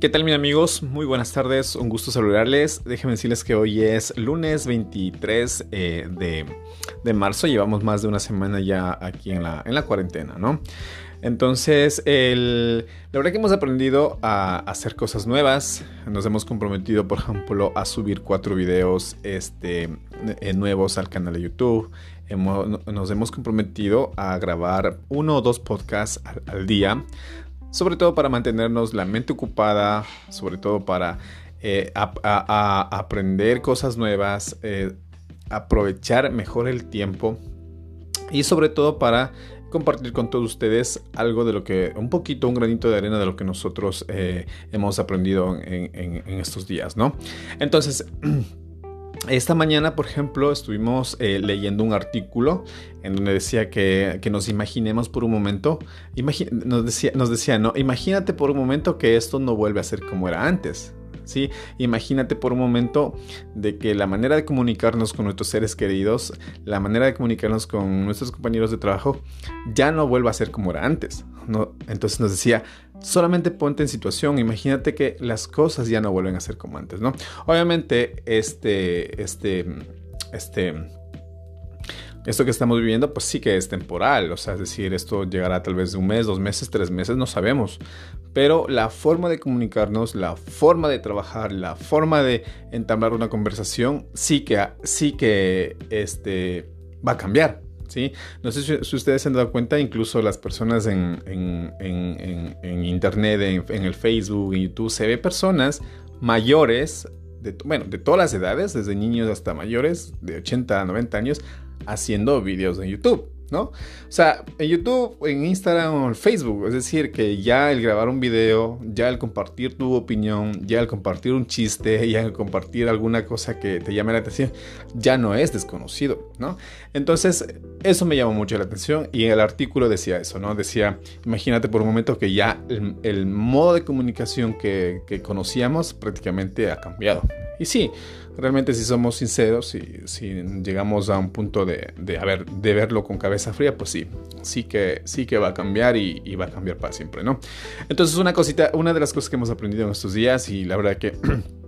¿Qué tal mis amigos? Muy buenas tardes, un gusto saludarles. Déjenme decirles que hoy es lunes 23 eh, de, marzo, llevamos más de una semana ya aquí en la, en la cuarentena, ¿no? Entonces, la verdad que hemos aprendido a hacer cosas nuevas, nos hemos comprometido, por ejemplo, a subir cuatro videos este, eh, nuevos al canal de YouTube, nos hemos comprometido a grabar uno o dos podcasts al día sobre todo para mantenernos la mente ocupada, sobre todo para eh, aprender cosas nuevas, eh, aprovechar mejor el tiempo y sobre todo para compartir con todos ustedes algo de lo que, un poquito, un granito de arena de lo que nosotros eh, hemos aprendido en, en, estos días, ¿no? Entonces, Esta mañana, por ejemplo, estuvimos eh, leyendo un artículo en donde decía que, nos imaginemos por un momento, nos, decía, nos decía, no, imagínate por un momento que esto no vuelve a ser como era antes. ¿sí? Imagínate por un momento de que la manera de comunicarnos con nuestros seres queridos, la manera de comunicarnos con nuestros compañeros de trabajo, ya no vuelva a ser como era antes. ¿no? Entonces nos decía, solamente ponte en situación, imagínate que las cosas ya no vuelven a ser como antes, ¿no? Obviamente, este, este, este esto que estamos viviendo, pues sí que es temporal, o sea, es decir, esto llegará tal vez de un mes, dos meses, tres meses, no sabemos. Pero la forma de comunicarnos, la forma de trabajar, la forma de entablar una conversación, sí que, sí que este, va a cambiar. No sé si, ustedes se han dado cuenta, incluso las personas en, Internet, en, el Facebook, en YouTube, se ve personas mayores, bueno, de todas las edades, desde niños hasta mayores, de 80 a 90 años, haciendo videos en YouTube. ¿No? O sea, en YouTube, en Instagram o en Facebook, es decir, que ya el grabar un video, ya el compartir tu opinión, ya el compartir un chiste, ya el compartir alguna cosa que te llame la atención, ya no es desconocido, ¿no? Entonces, eso me llamó mucho la atención y el artículo decía eso, ¿no? Decía, imagínate por un momento que ya el, modo de comunicación que, que conocíamos prácticamente ha cambiado. Y sí, realmente si somos sinceros y si llegamos a un punto de, de, de verlo con cabeza fría, pues sí, sí que, sí que va a cambiar y, va a cambiar para siempre, ¿no? Entonces una cosita, una de las cosas que hemos aprendido en estos días y la verdad que...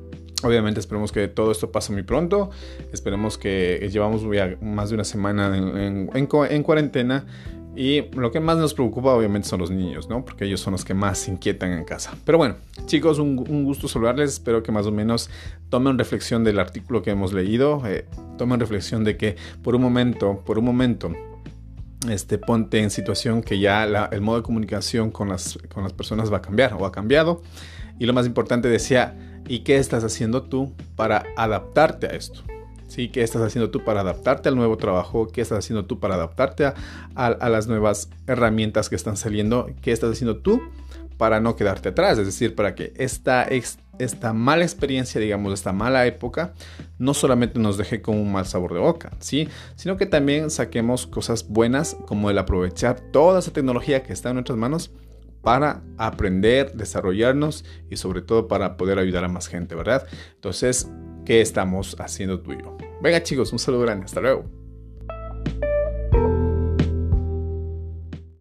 Obviamente esperemos que todo esto pase muy pronto. Esperemos que llevamos más de una semana en, en cuarentena y lo que más nos preocupa obviamente son los niños, ¿no? Porque ellos son los que más inquietan en casa. Pero bueno, chicos, un, gusto saludarles. Espero que más o menos tomen reflexión del artículo que hemos leído. Eh, tomen reflexión de que por un momento, por un momento, este, ponte en situación que ya el modo de comunicación con las, con las personas va a cambiar o ha cambiado. Y lo más importante decía, ¿y qué estás haciendo tú para adaptarte a esto? ¿Sí? ¿Qué estás haciendo tú para adaptarte al nuevo trabajo? ¿Qué estás haciendo tú para adaptarte a, las nuevas herramientas que están saliendo? ¿Qué estás haciendo tú para no quedarte atrás? Es decir, para que esta, mala experiencia, digamos, esta mala época, no solamente nos deje con un mal sabor de boca, ¿sí? Sino que también saquemos cosas buenas como el aprovechar toda esa tecnología que está en nuestras manos para aprender, desarrollarnos y sobre todo para poder ayudar a más gente, ¿verdad? Entonces, ¿qué estamos haciendo tú y yo? Venga chicos, un saludo grande, hasta luego.